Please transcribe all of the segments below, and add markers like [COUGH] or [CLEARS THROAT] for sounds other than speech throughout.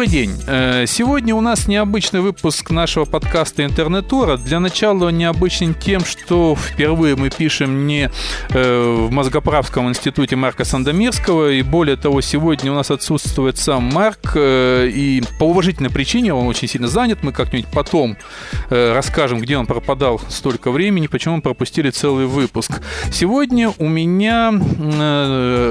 Добрый день. Э, сегодня у нас необычный выпуск нашего подкаста «Интернетура». Для начала он необычен тем, что впервые мы пишем не э, в Мозгоправском институте Марка Сандомирского, и более того, сегодня у нас отсутствует сам Марк, э, и по уважительной причине он очень сильно занят. Мы как-нибудь потом расскажем, где он пропадал столько времени, почему мы пропустили целый выпуск. Сегодня у меня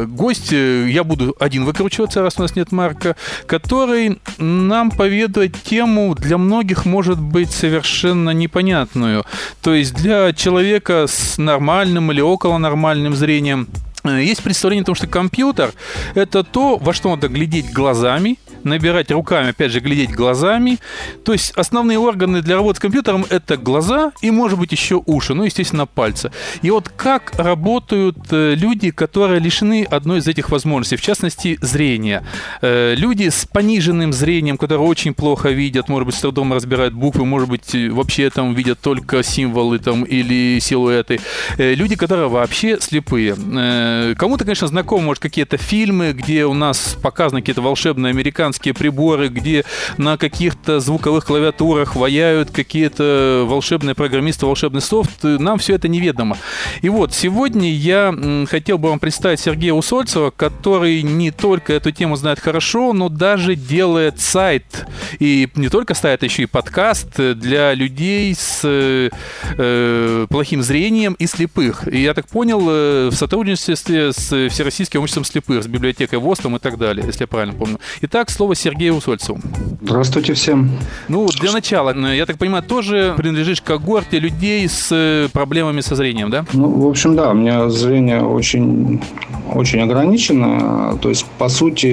гость, я буду один выкручиваться, раз у нас нет Марка, который который нам поведает тему для многих может быть совершенно непонятную. То есть для человека с нормальным или около нормальным зрением э, есть представление о том, что компьютер – это то, во что надо глядеть глазами, набирать руками, опять же, глядеть глазами. То есть основные органы для работы с компьютером – это глаза и, может быть, еще уши, ну, естественно, пальцы. И вот как работают э, люди, которые лишены одной из этих возможностей, в частности, зрения. Э, люди с пониженным зрением, которые очень плохо видят, может быть, с трудом разбирают буквы, может быть, вообще там видят только символы там или силуэты. Э, люди, которые вообще слепые. Кому-то, конечно, знакомы, может, какие-то фильмы, где у нас показаны какие-то волшебные американские американские приборы, где на каких-то звуковых клавиатурах ваяют какие-то волшебные программисты, волшебный софт, нам все это неведомо. И вот, сегодня я хотел бы вам представить Сергея Усольцева, который не только эту тему знает хорошо, но даже делает сайт. И не только а еще и подкаст для людей с э, плохим зрением и слепых. И я так понял, э, в сотрудничестве с Всероссийским обществом слепых, с библиотекой ВОСТом и так далее, если я правильно помню. Итак, слово Сергею Усольцеву. Здравствуйте всем. Ну, для начала, я так понимаю, тоже принадлежишь к когорте людей с э, проблемами со зрением, да? Ну, в общем, да, у меня зрение очень, очень ограничено. То есть, по сути,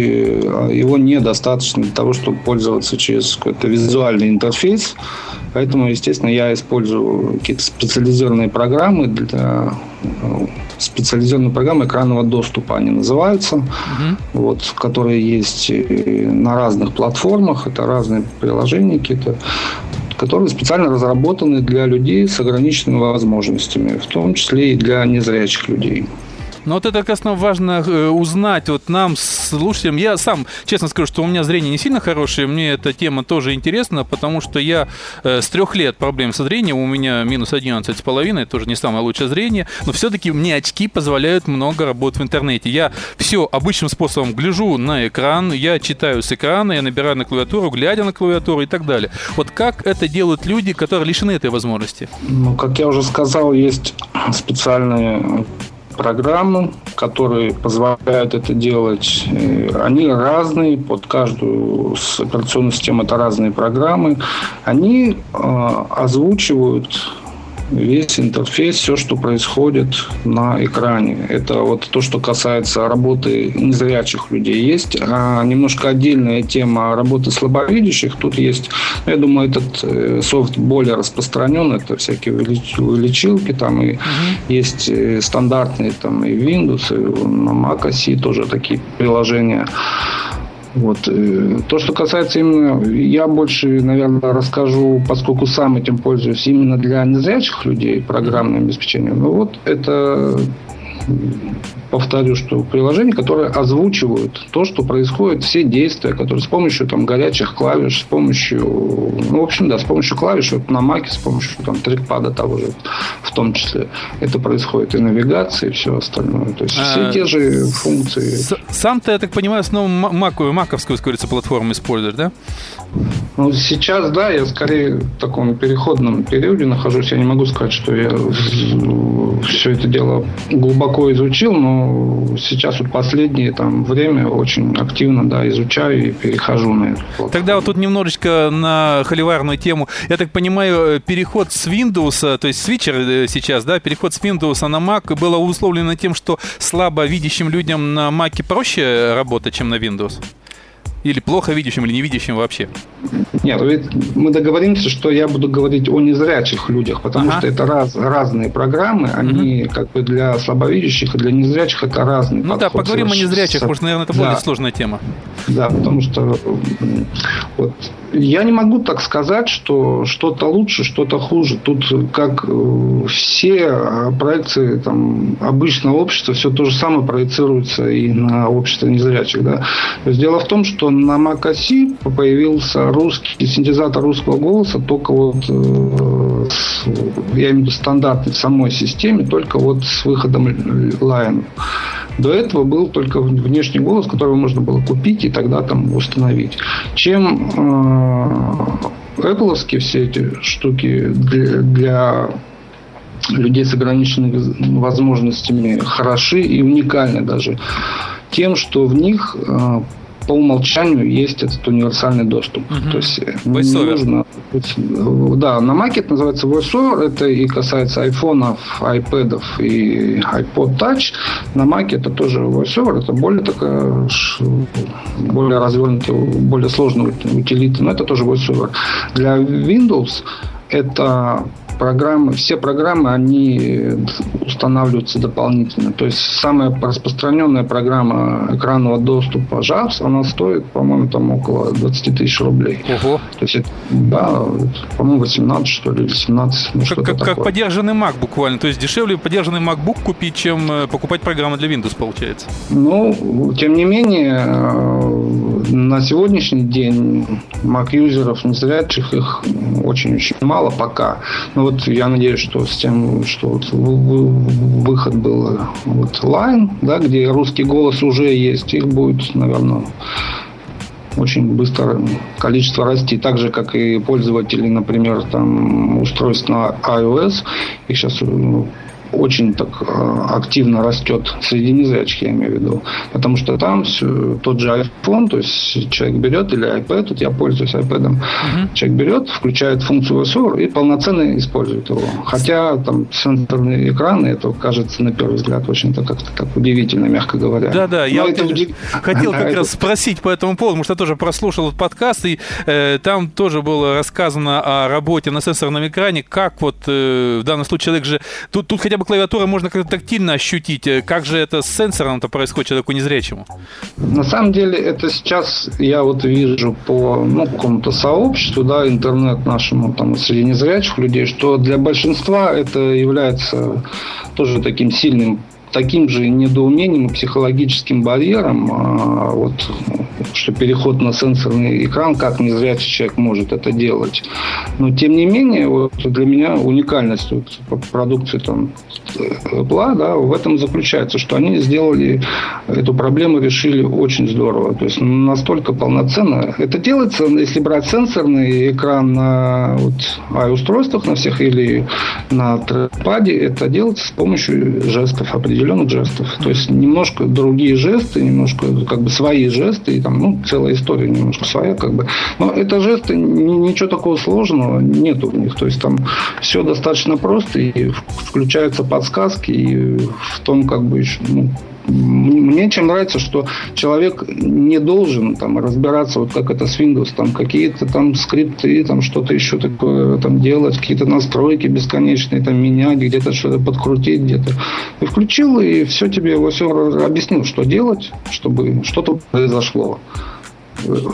его недостаточно для того, чтобы пользоваться через какой-то визуальный интерфейс. Поэтому, естественно, я использую какие-то специализированные программы для э, специализированные программы экранного доступа они называются, угу. вот, которые есть на разных платформах, это разные приложения какие-то, которые специально разработаны для людей с ограниченными возможностями, в том числе и для незрячих людей. Но вот это, как раз, важно э, узнать вот нам, слушателям. Я сам, честно скажу, что у меня зрение не сильно хорошее, мне эта тема тоже интересна, потому что я э, с трех лет проблем со зрением, у меня минус 11 с половиной, тоже не самое лучшее зрение, но все-таки мне очки позволяют много работать в интернете. Я все обычным способом гляжу на экран, я читаю с экрана, я набираю на клавиатуру, глядя на клавиатуру и так далее. Вот как это делают люди, которые лишены этой возможности? Ну, как я уже сказал, есть специальные программы, которые позволяют это делать. Э, они разные, под каждую операционную систему это разные программы. Они э, озвучивают весь интерфейс, все, что происходит на экране. Это вот то, что касается работы незрячих людей. Есть а, немножко отдельная тема работы слабовидящих. Тут есть, ну, я думаю, этот э, софт более распространен. Это всякие увеличилки там и угу. есть э, стандартные там и Windows, и на Mac OS тоже такие приложения. Вот. Э, то, что касается именно, я больше, наверное, расскажу, поскольку сам этим пользуюсь, именно для незрячих людей программным обеспечением. Ну вот это повторю, что приложения, которые озвучивают то, что происходит, все действия, которые с помощью там, горячих клавиш, с помощью, ну, в общем, да, с помощью клавиш, вот на Маке, с помощью там, трекпада того же, в том числе, это происходит и навигация, и все остальное. То есть все а, те же функции. Сам ты, я так понимаю, снова маковую, маковскую, говорится, платформу используешь, да? Ну, сейчас, да, я скорее в таком переходном периоде нахожусь. Я не могу сказать, что я все это дело глубоко изучил, но сейчас вот последнее там время очень активно, да, изучаю и перехожу на это. Тогда вот тут немножечко на холиварную тему. Я так понимаю, переход с Windows, то есть свитчер э, сейчас, да, переход с Windows на Mac было условлено тем, что слабо видящим людям на Mac проще работать, чем на Windows? Или плохо видящим, или не видящим вообще? Нет, мы договоримся, что я буду говорить о незрячих людях, потому ага. что это раз, разные программы, они угу. как бы для слабовидящих и для незрячих это разные. Ну да, поговорим о незрячих, потому что, наверное, это более да. сложная тема. Да, потому что вот, я не могу так сказать, что что-то лучше, что-то хуже. Тут как э, все а, проекции там, обычного общества, все то же самое проецируется и на общество незрячих. Да? То есть дело в том, что на Mac OS появился русский синтезатор русского голоса только вот э, я имею в виду стандартный в самой системе, только вот с выходом Lion. До этого был только внешний голос, который можно было купить и тогда там установить. Чем э, Apple все эти штуки для, для людей с ограниченными возможностями хороши и уникальны даже тем, что в них э, по умолчанию есть этот универсальный доступ. Угу. То есть э, VoiceOver. нужно... Да, на Mac это называется VoiceOver. Это и касается айфонов, iPad и iPod Touch. На Mac это тоже VoiceOver. Это более такая более развернутая, более сложная утилита, но это тоже VoiceOver. Для Windows это программы, все программы, они устанавливаются дополнительно. То есть самая распространенная программа экранного доступа JAWS, она стоит, по-моему, там около 20 тысяч рублей. Ого. То есть, да, по-моему, 18, что ли, или 17. Ну, как, как, как поддержанный Mac буквально. То есть дешевле поддержанный MacBook купить, чем э, покупать программу для Windows, получается. Ну, тем не менее, э, на сегодняшний день Mac-юзеров незрячих их очень-очень мало пока. Но вот я надеюсь, что с тем, что вот выход был вот Line, да, где русский голос уже есть, их будет, наверное, очень быстро количество расти. Так же, как и пользователи, например, там устройств на iOS. Их сейчас ну, очень так э, активно растет среди незрячих, я имею в виду. Потому что там все, тот же iPhone, то есть человек берет, или iPad, вот я пользуюсь iPad, угу. человек берет, включает функцию VoiceOver и полноценно использует его. Хотя там сенсорные экраны, это кажется на первый взгляд очень-то как-то так удивительно, мягко говоря. Да-да, я это удив... хотел [LAUGHS] как раз спросить по этому поводу, потому что я тоже прослушал этот подкаст, и э, там тоже было рассказано о работе на сенсорном экране, как вот э, в данном случае человек же... Тут, тут хотя бы клавиатуры можно как-то тактильно ощутить. Э, как же это с сенсором-то происходит человеку незрячему? На самом деле это сейчас я вот вижу по ну, какому-то сообществу, да, интернет нашему там среди незрячих людей, что для большинства это является тоже таким сильным таким же недоумением и психологическим барьером, а, вот, что переход на сенсорный экран, как незрячий человек может это делать. Но, тем не менее, вот, для меня уникальность вот, продукции там, Apple да, в этом заключается, что они сделали эту проблему, решили очень здорово. То есть настолько полноценно. Это делается, если брать сенсорный экран на вот, устройствах на всех или на трекпаде, это делается с помощью жестов определенных определенных жестов. То есть немножко другие жесты, немножко как бы свои жесты, и там, ну, целая история немножко своя, как бы. Но это жесты, ничего такого сложного нету в них. То есть там все достаточно просто, и включаются подсказки, и в том, как бы еще, ну, мне чем нравится, что человек не должен там разбираться, вот как это с Windows, там какие-то там скрипты, там что-то еще такое там делать, какие-то настройки бесконечные там менять, где-то что-то подкрутить, где-то. И включил, и все тебе во все объяснил, что делать, чтобы что-то произошло.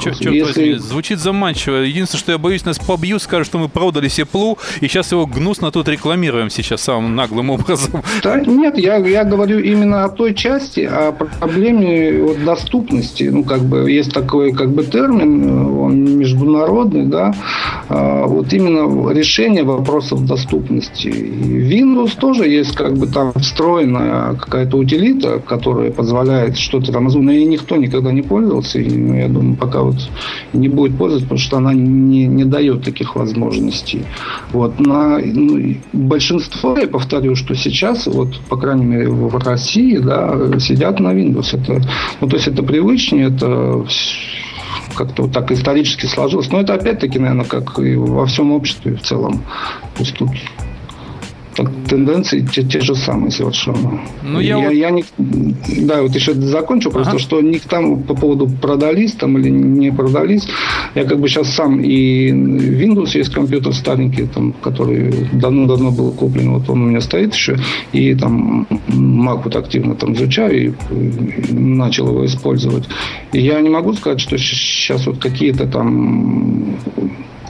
Черт, черт Если... возьми, звучит заманчиво. Единственное, что я боюсь, нас побьют, скажут, что мы продали Сеплу, и сейчас его гнусно тут рекламируем сейчас самым наглым образом. Да, нет, я, я говорю именно о той части, о проблеме вот, доступности. Ну, как бы, есть такой как бы термин, он международный, да, а, вот именно решение вопросов доступности. И Windows тоже есть как бы там встроенная какая-то утилита, которая позволяет что-то там, но ей никто никогда не пользовался, и, ну, я думаю, пока вот не будет пользоваться, потому что она не, не дает таких возможностей. Вот. На ну, большинство, я повторю, что сейчас, вот, по крайней мере, в России, да, сидят на Windows. Это, ну, то есть это привычнее, это как-то вот так исторически сложилось. Но это опять-таки, наверное, как и во всем обществе в целом. То есть тут тенденции те, те же самые совершенно. Ну, я, я, вот... я не, да, вот еще закончу ага. просто, что не там по поводу продались там или не продались. Я как бы сейчас сам и Windows есть компьютер старенький, там, который давно-давно был куплен, вот он у меня стоит еще, и там Mac вот активно там изучаю и, начал его использовать. И я не могу сказать, что сейчас вот какие-то там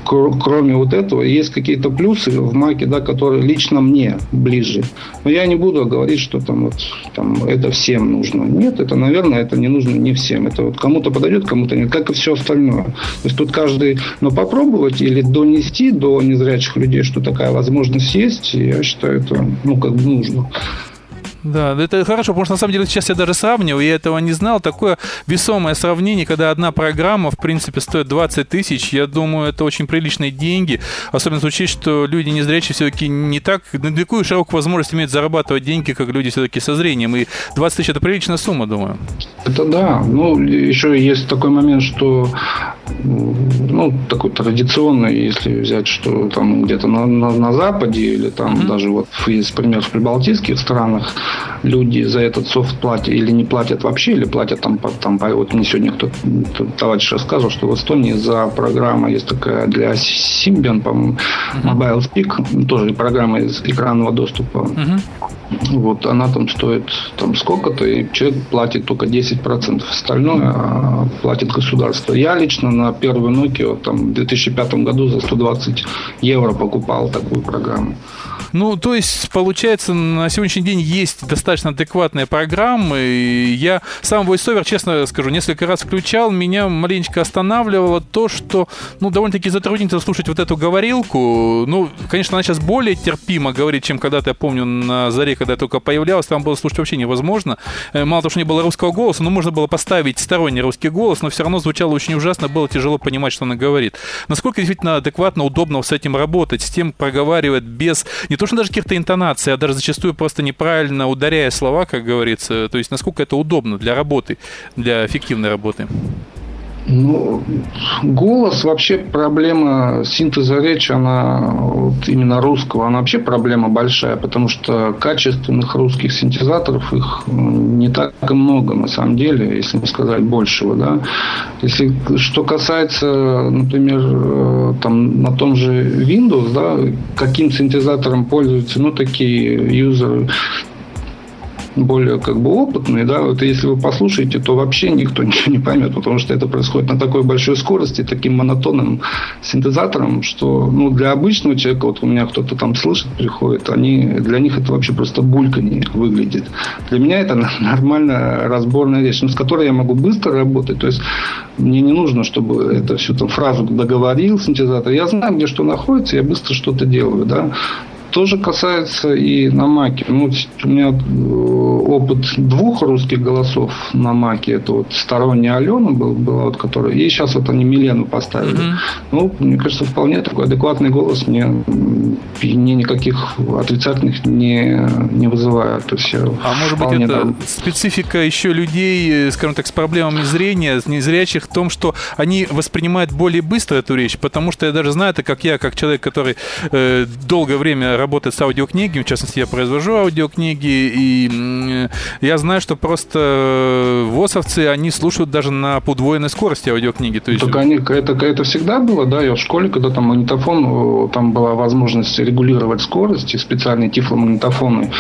кроме вот этого, есть какие-то плюсы в Маке, да, которые лично мне ближе. Но я не буду говорить, что там вот там это всем нужно. Нет, это, наверное, это не нужно не всем. Это вот кому-то подойдет, кому-то нет, как и все остальное. То есть тут каждый, но попробовать или донести до незрячих людей, что такая возможность есть, я считаю, это ну как бы нужно. Да, это хорошо, потому что на самом деле сейчас я даже сравнивал, я этого не знал. Такое весомое сравнение, когда одна программа, в принципе, стоит 20 тысяч, я думаю, это очень приличные деньги. Особенно учесть, что люди незрячие все-таки не так, на такую широкую возможность имеют зарабатывать деньги, как люди все-таки со зрением. И 20 тысяч это приличная сумма, думаю. Это да. Ну, еще есть такой момент, что ну, такой традиционный, если взять, что там где-то на, на, на Западе или там mm-hmm. даже вот есть пример в прибалтийских странах, люди за этот софт платят или не платят вообще, или платят там, там вот мне сегодня кто-то товарищ рассказывал, что в Эстонии за программа есть такая для Symbian, по-моему, Mobile Speak, тоже программа из экранного доступа. Uh-huh. Вот она там стоит там сколько-то, и человек платит только 10%, остальное а, платит государство. Я лично на первую Nokia там, в 2005 году за 120 евро покупал такую программу. Ну, то есть, получается, на сегодняшний день есть достаточно адекватные программы. И я сам VoiceOver, честно скажу, несколько раз включал. Меня маленечко останавливало то, что, ну, довольно-таки затруднительно слушать вот эту говорилку. Ну, конечно, она сейчас более терпимо говорит, чем когда-то, я помню, на заре, когда я только появлялась. Там было слушать вообще невозможно. Э, мало того, что не было русского голоса, но можно было поставить сторонний русский голос, но все равно звучало очень ужасно, было тяжело понимать, что она говорит. Насколько действительно адекватно, удобно с этим работать, с тем проговаривать без не то, что даже каких-то интонаций, а даже зачастую просто неправильно ударяя слова, как говорится. То есть насколько это удобно для работы, для эффективной работы. Ну, голос вообще проблема синтеза речи, она вот именно русского, она вообще проблема большая, потому что качественных русских синтезаторов их не так много на самом деле, если не сказать большего, да. Если что касается, например, э, там на том же Windows, да, каким синтезатором пользуются, ну такие юзеры более как бы опытные, да, вот если вы послушаете, то вообще никто [LAUGHS] ничего не поймет, потому что это происходит на такой большой скорости, таким монотонным синтезатором, что ну, для обычного человека, вот у меня кто-то там слышит, приходит, они, для них это вообще просто бульканье выглядит. Для меня это [LAUGHS] нормальная разборная вещь, ну, с которой я могу быстро работать, то есть мне не нужно, чтобы это всю там фразу договорил синтезатор. Я знаю, где что находится, я быстро что-то делаю, да тоже касается и на Маке. Ну, у меня э, опыт двух русских голосов на Маке. Это вот сторонний Алена был, была вот, которая... И сейчас вот они Милену поставили. Mm-hmm. Ну, мне кажется, вполне такой адекватный голос мне, мне никаких отрицательных не, не вызывает. То есть а может быть, это там... специфика еще людей, э, скажем так, с проблемами зрения, с незрячих в том, что они воспринимают более быстро эту речь, потому что я даже знаю это, как я, как человек, который э, долгое время работает с аудиокнигами, в частности, я произвожу аудиокниги, и я знаю, что просто э, ВОСовцы, они слушают даже на подвоенной скорости аудиокниги. То есть... Так они, это, это всегда было, да, я в школе, когда там магнитофон, там была возможность регулировать скорость, и специальные тифломагнитофоны,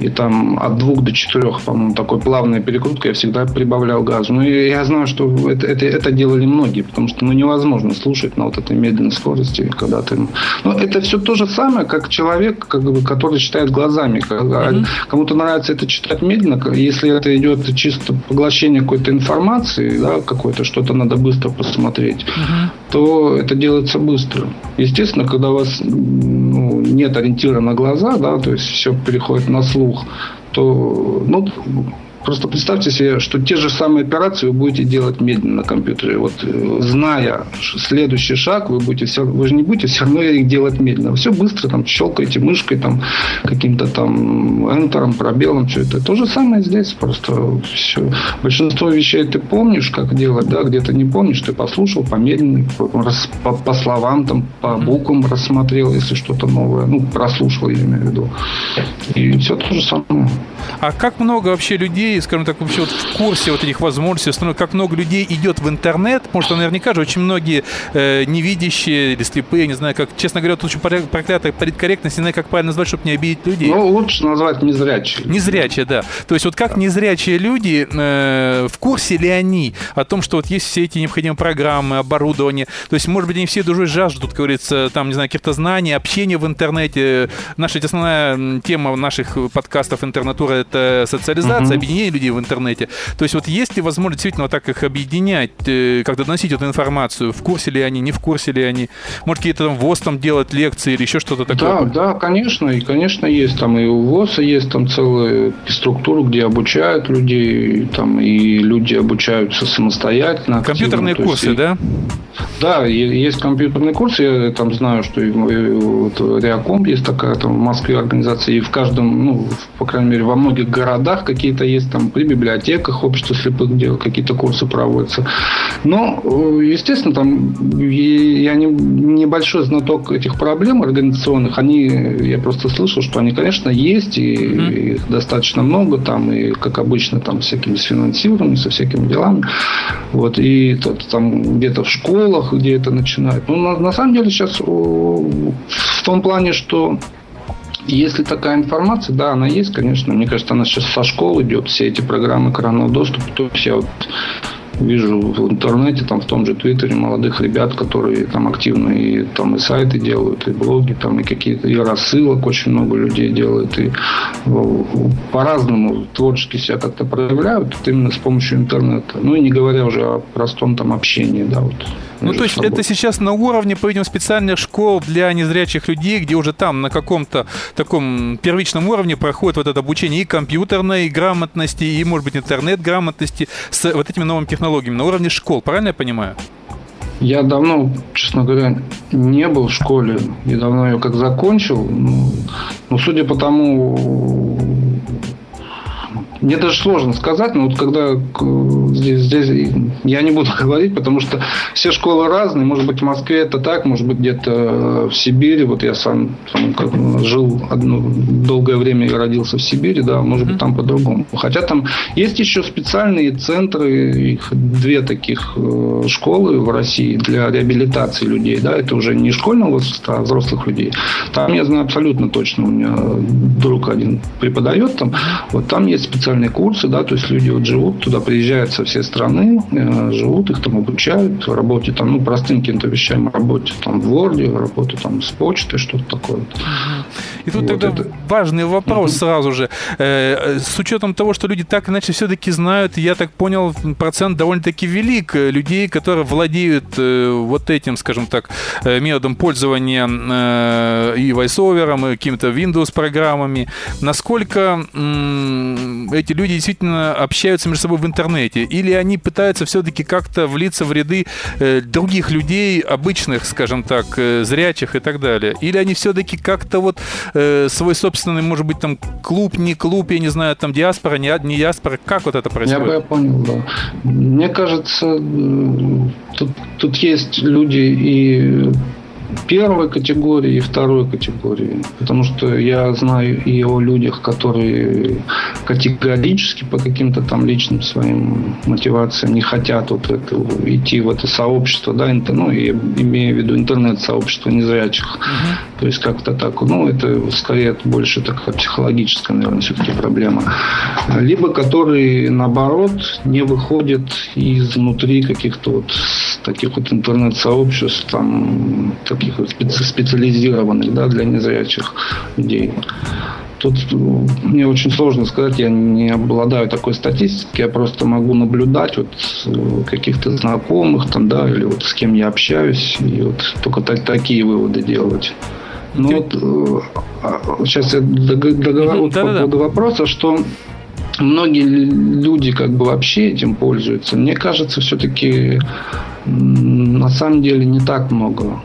и там от двух до четырех, по-моему, такой плавная перекрутка, я всегда прибавлял газу. Ну, и я знаю, что это, это, это делали многие, потому что ну, невозможно слушать на вот этой медленной скорости, когда ты... Ну, это все то же самое, как человек человек, как бы, который читает глазами. Mm-hmm. Кому-то нравится это читать медленно, если это идет чисто поглощение какой-то информации, да, какой-то, что-то надо быстро посмотреть, mm-hmm. то это делается быстро. Естественно, когда у вас ну, нет ориентира на глаза, да, то есть все переходит на слух, то ну, Просто представьте себе, что те же самые операции вы будете делать медленно на компьютере. Вот э, зная следующий шаг, вы будете все, вы же не будете все равно их делать медленно. Все быстро там щелкаете мышкой, там каким-то там энтером, пробелом, все это. То же самое здесь. Просто все. Большинство вещей ты помнишь, как делать, да, где-то не помнишь, ты послушал, помедленнее, по, по, по словам, там, по буквам рассмотрел, если что-то новое. Ну, прослушал, я имею в виду. И все то же самое. А как много вообще людей, скажем так, вообще вот в курсе вот этих возможностей, как много людей идет в интернет, потому что наверняка же очень многие э, невидящие или слепые, не знаю, как, честно говоря, тут очень проклятая политкорректность, не знаю, как правильно назвать, чтобы не обидеть людей. Ну, лучше назвать незрячие. Незрячие, да. То есть вот как незрячие люди, э, в курсе ли они о том, что вот есть все эти необходимые программы, оборудование, то есть, может быть, они все душой жаждут, как говорится, там, не знаю, каких-то знаний, общения в интернете. Наша основная тема наших подкастов интернатура – это социализация, угу. объединение людей в интернете. То есть вот есть ли возможность действительно вот так их объединять, э, как доносить эту информацию, в курсе ли они, не в курсе ли они? Может, какие-то там ВОЗ там делать лекции или еще что-то такое? Да, да, конечно, и, конечно, есть там и у ВОЗа есть там целая структура, где обучают людей, там и люди обучаются самостоятельно. Компьютерные активно, курсы, есть, да? Да, есть компьютерные курсы, я там знаю, что и, вот, Реаком есть такая там в Москве организация, и в каждом, ну, по крайней мере, во многих городах какие-то есть там при библиотеках общества слепых, где какие-то курсы проводятся. Но, э, естественно, там я не, небольшой знаток этих проблем организационных, они, я просто слышал, что они, конечно, есть, и mm-hmm. их достаточно много там, и, как обычно, там всякими с финансированием, со всякими делами. Вот, и тут, там где-то в школах, где это начинают. Ну, на, на самом деле сейчас в том плане, что если такая информация, да, она есть, конечно. Мне кажется, она сейчас со школ идет, все эти программы экранного доступа. То есть я вот вижу в интернете, там в том же Твиттере молодых ребят, которые там активно и там и сайты делают, и блоги, там и какие-то, и рассылок очень много людей делают, и по-разному творчески себя как-то проявляют, это именно с помощью интернета. Ну и не говоря уже о простом там общении, да, вот. Ну, то есть собой. это сейчас на уровне, по-видимому, специальных школ для незрячих людей, где уже там на каком-то таком первичном уровне проходит вот это обучение и компьютерной грамотности, и, может быть, интернет-грамотности с вот этими новыми технологиями на уровне школ. Правильно я понимаю? Я давно, честно говоря, не был в школе. Я давно ее как закончил. Ну, ну судя по тому, мне даже сложно сказать, но вот когда здесь, здесь я не буду [LAUGHS] говорить, потому что все школы разные. Может быть, в Москве это так, может быть, где-то в Сибири. Вот я сам там, как, жил одно, долгое время и родился в Сибири, да, может быть, там по-другому. Хотя там есть еще специальные центры, их две таких э, школы в России для реабилитации людей, да, это уже не школьного возраста, а взрослых людей. Там я знаю абсолютно точно, у меня друг один преподает там, вот там есть специальные специальные курсы, да, то есть люди вот живут, туда приезжают со всей страны, э, живут, их там обучают, работе там, ну, простым каким-то вещам, работе там в Word, работе там с почтой, что-то такое. И тут вот тогда это... важный вопрос угу. сразу же. Э, с учетом того, что люди так иначе все-таки знают, я так понял, процент довольно-таки велик людей, которые владеют э, вот этим, скажем так, методом пользования и VoiceOver, и какими-то Windows-программами. Насколько эти люди действительно общаются между собой в интернете? Или они пытаются все-таки как-то влиться в ряды э, других людей, обычных, скажем так, э, зрячих и так далее? Или они все-таки как-то вот э, свой собственный, может быть, там клуб, не клуб, я не знаю, там диаспора, не, не диаспора, как вот это происходит? Я, я понял, да. Мне кажется, тут, тут есть люди и первой категории и второй категории. Потому что я знаю и о людях, которые категорически по каким-то там личным своим мотивациям не хотят вот это, идти в это сообщество, да, ну, я имею в виду интернет-сообщество незрячих. Uh-huh. То есть как-то так, ну, это скорее больше такая психологическая, наверное, все-таки проблема. Либо которые, наоборот, не выходят изнутри каких-то вот таких вот интернет-сообществ, там, таких вот специализированных, да, для незрячих людей. Тут ну, мне очень сложно сказать, я не обладаю такой статистикой, я просто могу наблюдать вот э, каких-то знакомых там, да, или вот с кем я общаюсь, и вот только так, такие выводы делать. Ну вот сейчас э, а, я договорю по поводу вопроса, что многие люди как бы вообще этим пользуются. Мне кажется, все-таки на самом деле не так много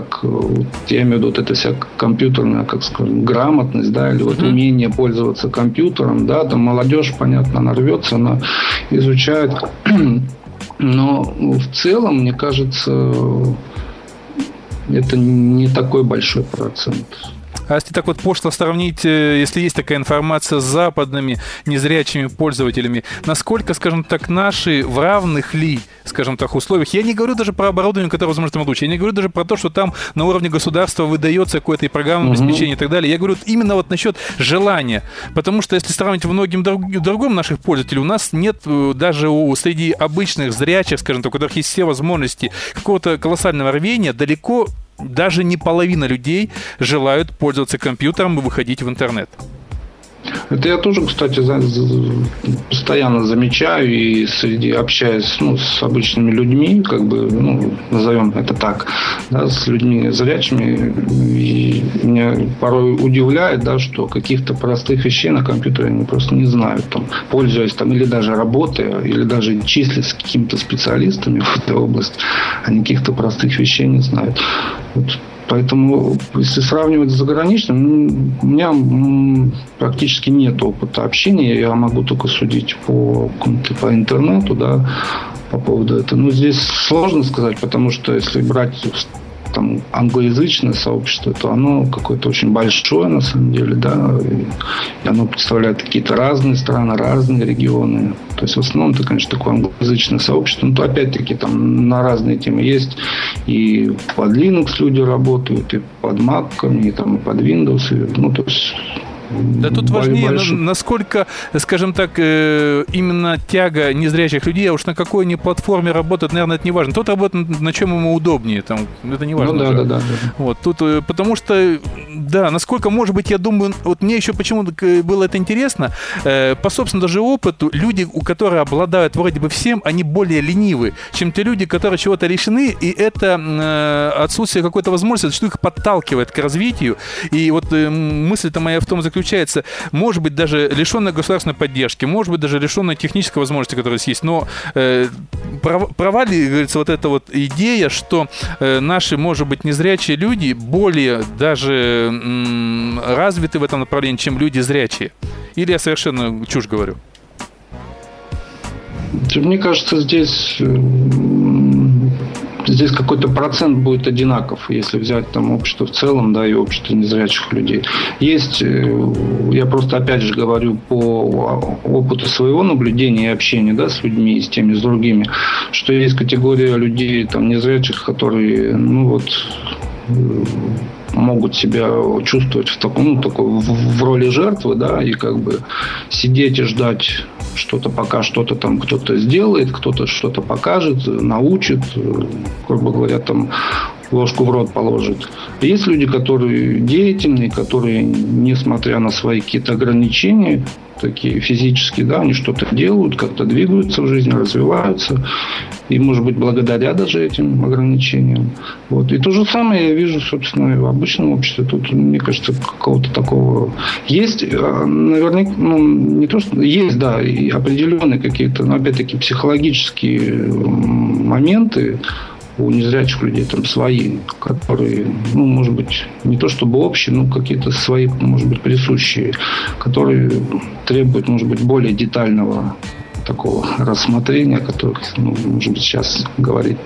как э, я имею в виду вот эта вся компьютерная, как скажем, грамотность, да, или вот умение пользоваться компьютером, да, там молодежь, понятно, она рвется, она изучает, [CLEARS THROAT] но в целом, мне кажется, это не такой большой процент. А если так вот пошло сравнить, э, если есть такая информация с западными незрячими пользователями, насколько, скажем так, наши в равных ли, скажем так, условиях? Я не говорю даже про оборудование, которое возможно лучше. Я не говорю даже про то, что там на уровне государства выдается какое-то и программное угу. обеспечение и так далее. Я говорю именно вот насчет желания. Потому что если сравнить многим другим наших пользователей, у нас нет э, даже у, среди обычных зрячих, скажем так, у которых есть все возможности какого-то колоссального рвения, далеко даже не половина людей желают пользоваться компьютером и выходить в интернет. Это я тоже, кстати, постоянно замечаю и среди общаясь ну, с обычными людьми, как бы, ну, назовем это так, да, с людьми зрячими, и меня порой удивляет, да, что каких-то простых вещей на компьютере они просто не знают, там, пользуясь там, или даже работая, или даже числясь с какими-то специалистами в этой области, они каких-то простых вещей не знают. Вот Поэтому, если сравнивать с заграничным, у меня практически нет опыта общения. Я могу только судить по, по интернету, да, по поводу этого. Но здесь сложно сказать, потому что если брать там англоязычное сообщество, то оно какое-то очень большое на самом деле, да, и оно представляет какие-то разные страны, разные регионы. То есть в основном это, конечно, такое англоязычное сообщество, но то опять-таки там на разные темы есть и под Linux люди работают, и под Mac, и там и под Windows, и, ну то есть да тут важнее, большой. насколько, скажем так, э, именно тяга незрячих людей, а уж на какой они платформе работают, наверное, это не важно. Тот работает, на чем ему удобнее, там, это не важно. Ну, да, да, да, да. Вот, тут, э, потому что, да, насколько, может быть, я думаю, вот мне еще почему было это интересно, э, по собственному даже опыту, люди, у которых обладают вроде бы всем, они более ленивы, чем те люди, которые чего-то лишены, и это отсутствие какой-то возможности, что их подталкивает к развитию. И вот мысль-то моя в том заключается, заключается, может быть, даже лишенная государственной поддержки, может быть, даже лишенная технической возможности, которая есть, но э, права ли, говорится, вот эта вот идея, что э, наши, может быть, незрячие люди более даже м, развиты в этом направлении, чем люди зрячие? Или я совершенно чушь говорю? Мне кажется, здесь э, здесь какой-то процент будет одинаков, если взять там общество в целом, да, и общество незрячих людей. Есть, э, я просто опять же говорю по опыту своего наблюдения и общения, да, с людьми с теми, с другими, что есть категория людей там незрячих, которые, ну вот, могут себя чувствовать в таком, ну, такой, в, в роли жертвы, да, и как бы сидеть и ждать что-то, пока что-то там кто-то сделает, кто-то что-то покажет, научит, грубо говоря, там ложку в рот положит. Есть люди, которые деятельные, которые, несмотря на свои какие-то ограничения, такие физические, да, они что-то делают, как-то двигаются в жизни, развиваются. И, может быть, благодаря даже этим ограничениям. Вот. И то же самое я вижу, собственно, в обычном обществе. Тут, мне кажется, какого-то такого... Есть, а, наверняка, ну, не то, что... Есть, да, и определенные какие-то, но, опять-таки, психологические моменты, у незрячих людей там свои, которые, ну, может быть, не то чтобы общие, но какие-то свои, может быть, присущие, которые требуют, может быть, более детального такого рассмотрения, о которых, ну, может быть, сейчас говорить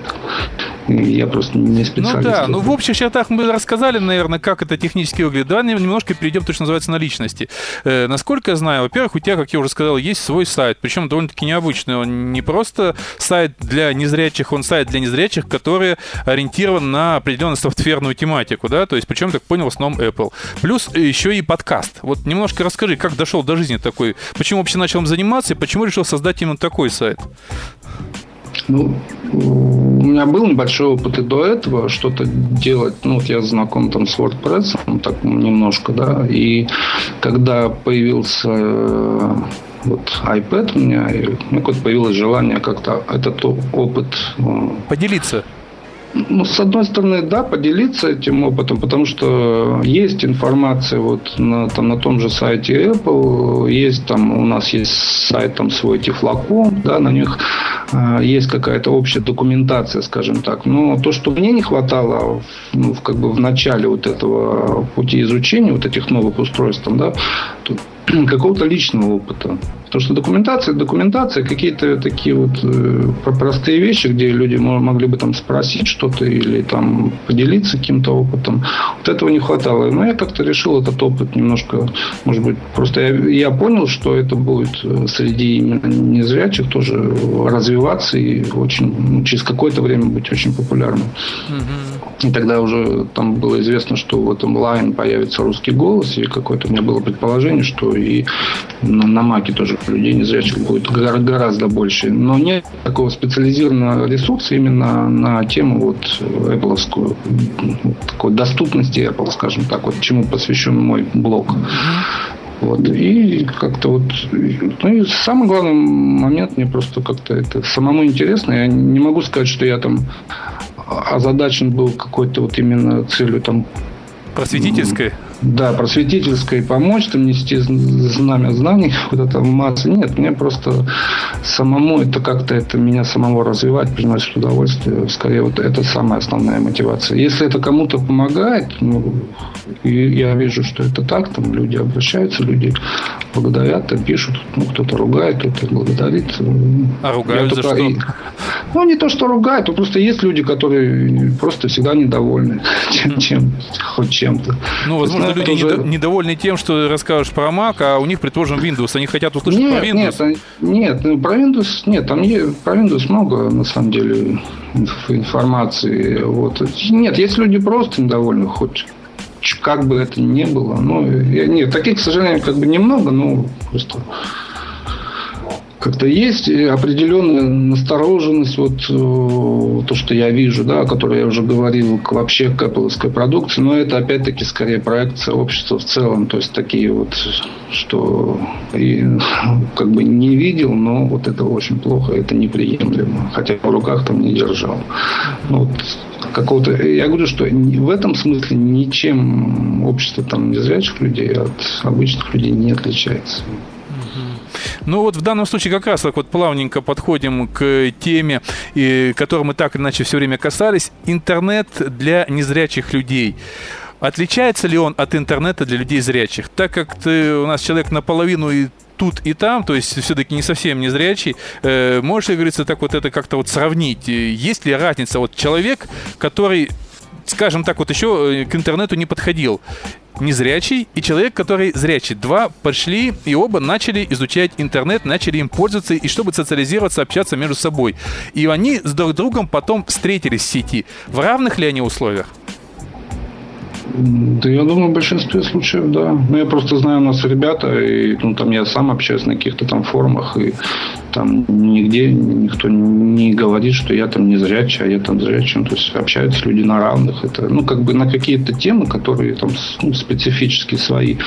я просто не специалист. Ну да, ну в общих чертах мы рассказали, наверное, как это технически выглядит. Давай немножко перейдем, то, что называется, на личности. Э, насколько я знаю, во-первых, у тебя, как я уже сказал, есть свой сайт, причем довольно-таки необычный. Он не просто сайт для незрячих, он сайт для незрячих, который ориентирован на определенную софтверную тематику, да, то есть, причем, так понял, в основном Apple. Плюс еще и подкаст. Вот немножко расскажи, как дошел до жизни такой, почему вообще начал им заниматься и почему решил создать именно такой сайт? Ну, у меня был небольшой опыт и до этого что-то делать. Ну, вот я знаком там с WordPress, ну, так немножко, да. И когда появился э, вот iPad у меня, и ну, вот появилось желание как-то этот опыт... Э, Поделиться. Ну, с одной стороны, да, поделиться этим опытом, потому что есть информация вот на, там, на том же сайте Apple, есть там, у нас есть сайт там свой Тифлоком, да, на них есть какая-то общая документация, скажем так. Но то, что мне не хватало ну, как бы в начале вот этого пути изучения вот этих новых устройств, да, тут [CLEARS THROAT] какого-то личного опыта. Потому что документация, документация, какие-то такие вот э, простые вещи, где люди могли бы там спросить что-то или там поделиться каким-то опытом. Вот этого не хватало. Но я как-то решил этот опыт немножко, может быть, просто я, я понял, что это будет э, среди именно незрячих тоже развиваться и очень, ну, через какое-то время быть очень популярным. И тогда уже там было известно, что в этом лайн появится русский голос, и какое-то у меня было предположение, что и на, на Маке тоже людей незрячих будет гораздо больше. Но нет такого специализированного ресурса именно на тему вот Apple такой доступности Apple, скажем так, вот чему посвящен мой блог. Вот. И как-то вот... Ну и самый главный момент, мне просто как-то это самому интересно. Я не могу сказать, что я там озадачен был какой-то вот именно целью там... Просветительской? Да, просветительской помочь, там нести знамя знаний, [LAUGHS] вот это масса. Нет, мне просто самому это как-то это меня самого развивать, приносит удовольствие. Скорее, вот это самая основная мотивация. Если это кому-то помогает, ну, и я вижу, что это так, там люди обращаются, люди благодарят, там пишут, ну, кто-то ругает, кто-то благодарит. А ругают за что? И... [LAUGHS] Ну, не то, что ругают, то просто есть люди, которые просто всегда недовольны [LAUGHS] чем, чем хоть чем-то. Ну, возможно, люди тоже... недовольны тем, что расскажешь про Mac, а у них, предположим, Windows. Они хотят услышать нет, про Windows. Нет, нет, про Windows нет. Там про Windows много, на самом деле, информации. Вот. Нет, есть люди просто недовольны, хоть как бы это ни было. Ну, нет, таких, к сожалению, как бы немного, но просто как-то есть определенная настороженность, вот э, то, что я вижу, да, о которой я уже говорил, к, вообще к Apple продукции, но это опять-таки скорее проекция общества в целом, то есть такие вот, что и, [LAUGHS] как бы не видел, но вот это очень плохо, это неприемлемо, хотя в руках там не держал. Ну, вот какого-то... Я говорю, что в этом смысле ничем общество там незрячих людей от обычных людей не отличается. Ну вот в данном случае как раз так вот плавненько подходим к теме, которой мы так или иначе все время касались. Интернет для незрячих людей. Отличается ли он от интернета для людей зрячих? Так как ты у нас человек наполовину и тут и там, то есть все-таки не совсем незрячий, э, можешь ли, говорится, так вот это как-то вот сравнить? Есть ли разница? Вот человек, который скажем так, вот еще э, к интернету не подходил незрячий и человек, который зрячий. Два пошли и оба начали изучать интернет, начали им пользоваться, и чтобы социализироваться, общаться между собой. И они с друг другом потом встретились в сети. В равных ли они условиях? Да, я думаю, в большинстве случаев, да. Ну, я просто знаю у нас ребята, и ну, там я сам общаюсь на каких-то там форумах, и там нигде никто не говорит, что я там не зрячий, а я там зрячий. То есть общаются люди на равных. Это, ну, как бы на какие-то темы, которые там ну, специфически свои,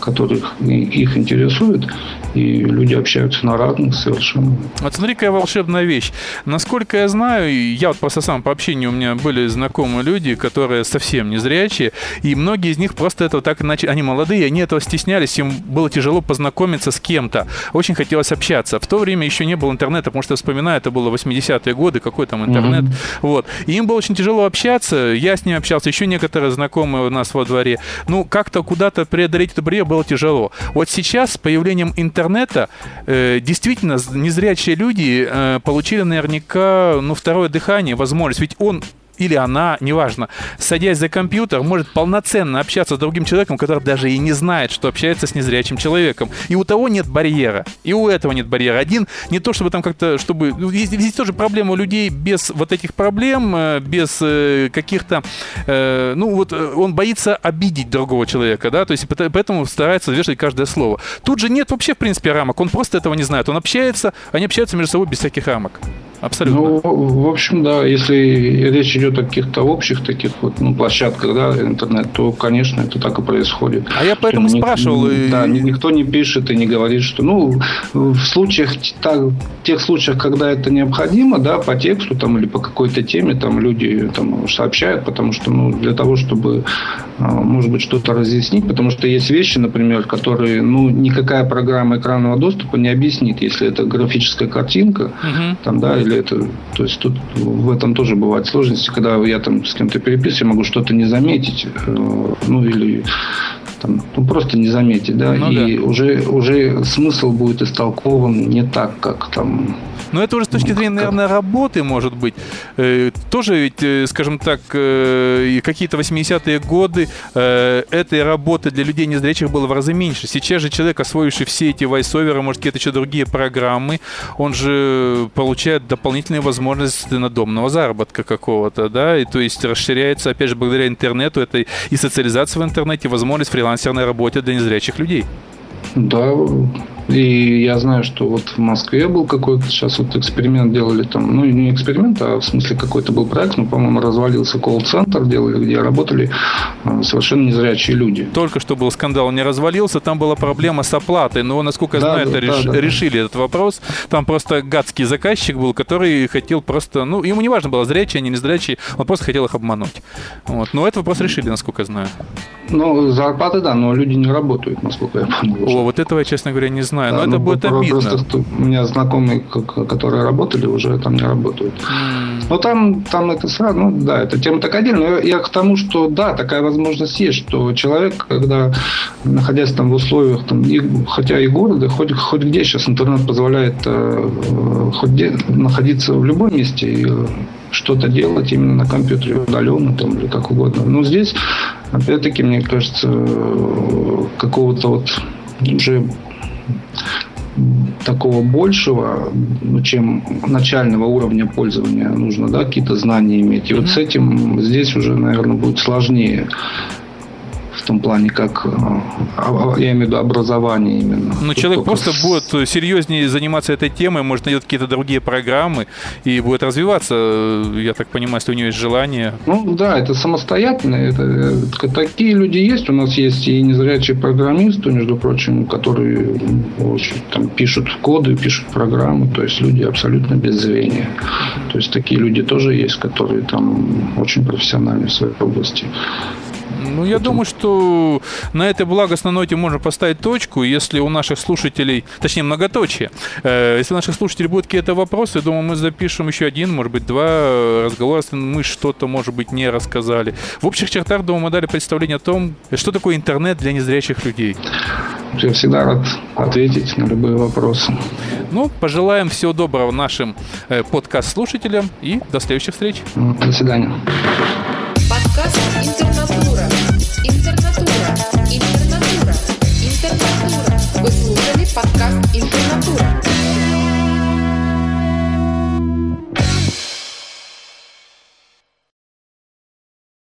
которых их интересуют, и люди общаются на равных совершенно. Вот смотри, какая волшебная вещь. Насколько я знаю, я вот просто сам по общению у меня были знакомые люди, которые совсем не зрячие, и многие из них просто этого так иначе, они молодые, они этого стеснялись, им было тяжело познакомиться с кем-то, очень хотелось общаться. В то время еще не было интернета, потому что я вспоминаю, это было 80-е годы, какой там интернет. Mm-hmm. Вот. И им было очень тяжело общаться, я с ними общался, еще некоторые знакомые у нас во дворе. Ну, как-то куда-то преодолеть это барьер было тяжело. Вот сейчас с появлением интернета э, действительно незрячие люди э, получили наверняка ну, второе дыхание, возможность. Ведь он или она, неважно, садясь за компьютер, может полноценно общаться с другим человеком, который даже и не знает, что общается с незрячим человеком. И у того нет барьера, и у этого нет барьера. Один не то, чтобы там как-то, чтобы... Ну, здесь тоже проблема у людей без вот этих проблем, э, без э, каких-то... Э, ну, вот он боится обидеть другого человека, да, то есть поэтому старается взвешивать каждое слово. Тут же нет вообще, в принципе, рамок, он просто этого не знает. Он общается, они общаются между собой без всяких рамок. Абсолютно. Ну, в общем, да, если речь идет о каких-то общих таких вот ну, площадках, да, интернет, то, конечно, это так и происходит. А я поэтому что, спрашивал. Ник, да, никто не пишет и не говорит, что, ну, в случаях, так, тех случаях, когда это необходимо, да, по тексту там или по какой-то теме, там люди там сообщают, потому что, ну, для того, чтобы, а, может быть, что-то разъяснить, потому что есть вещи, например, которые, ну, никакая программа экранного доступа не объяснит, если это графическая картинка, угу. там, да, или деле это, то есть тут в этом тоже бывают сложности, когда я там с кем-то переписываюсь, я могу что-то не заметить, э, ну или там, ну, просто не заметить, да, ну, и да. уже уже смысл будет истолкован не так, как там но это уже с точки зрения, наверное, работы, может быть. Э, тоже ведь, э, скажем так, э, какие-то 80-е годы этой работы для людей незрячих было в разы меньше. Сейчас же человек, освоивший все эти вайсоверы, может, какие-то еще другие программы, он же получает дополнительные возможности надомного заработка какого-то, да, и то есть расширяется, опять же, благодаря интернету, это и социализация в интернете, и возможность фрилансерной работы для незрячих людей. Да, и я знаю, что вот в Москве был какой-то, сейчас вот эксперимент делали там, ну не эксперимент, а в смысле какой-то был проект, ну, по-моему, развалился колл-центр делали, где работали а, совершенно незрячие люди. Только что был скандал, не развалился, там была проблема с оплатой, но, насколько я да, знаю, да, это да, реш... да. решили этот вопрос. Там просто гадский заказчик был, который хотел просто, ну, ему не важно было, зрячий они, не зрячие, он просто хотел их обмануть. Вот. Но этот вопрос решили, насколько я знаю. Ну, зарплаты, да, но люди не работают, насколько я понял. О, вот этого я, честно говоря, не знаю. Да, но ну, это будет обидно. Просто у меня знакомые, которые работали, уже там не работают. Но там, там это сразу, ну да, это тема так отдельно. Но я к тому, что да, такая возможность есть, что человек, когда находясь там в условиях, там, и, хотя и города, хоть, хоть где сейчас интернет позволяет э, хоть где находиться в любом месте и что-то делать именно на компьютере удаленно там, или как угодно. Но здесь, опять-таки, мне кажется, какого-то вот уже такого большего, ну, чем начального уровня пользования нужно, да, какие-то знания иметь. И вот с этим здесь уже, наверное, будет сложнее в том плане, как э, а, я имею в виду образование именно. Ну, человек просто с... будет серьезнее заниматься этой темой, может найдет какие-то другие программы и будет развиваться, э, я так понимаю, если у него есть желание. Ну да, это самостоятельно. Это, такие люди есть. У нас есть и незрячие программисты, между прочим, которые очень, там, пишут коды, пишут программы, то есть люди абсолютно без зрения. То есть такие люди тоже есть, которые там очень профессиональны в своей области. Ну, я думаю, что на этой благостной ноте можно поставить точку. Если у наших слушателей, точнее, многоточие, э, если у наших слушателей будут какие-то вопросы, я думаю, мы запишем еще один, может быть, два разговора, если мы что-то, может быть, не рассказали. В общих чертах, думаю, мы дали представление о том, что такое интернет для незрячих людей. Я всегда рад ответить на любые вопросы. Ну, пожелаем всего доброго нашим э, подкаст-слушателям и до следующих встреч. До свидания. Подкаст «Интернатура».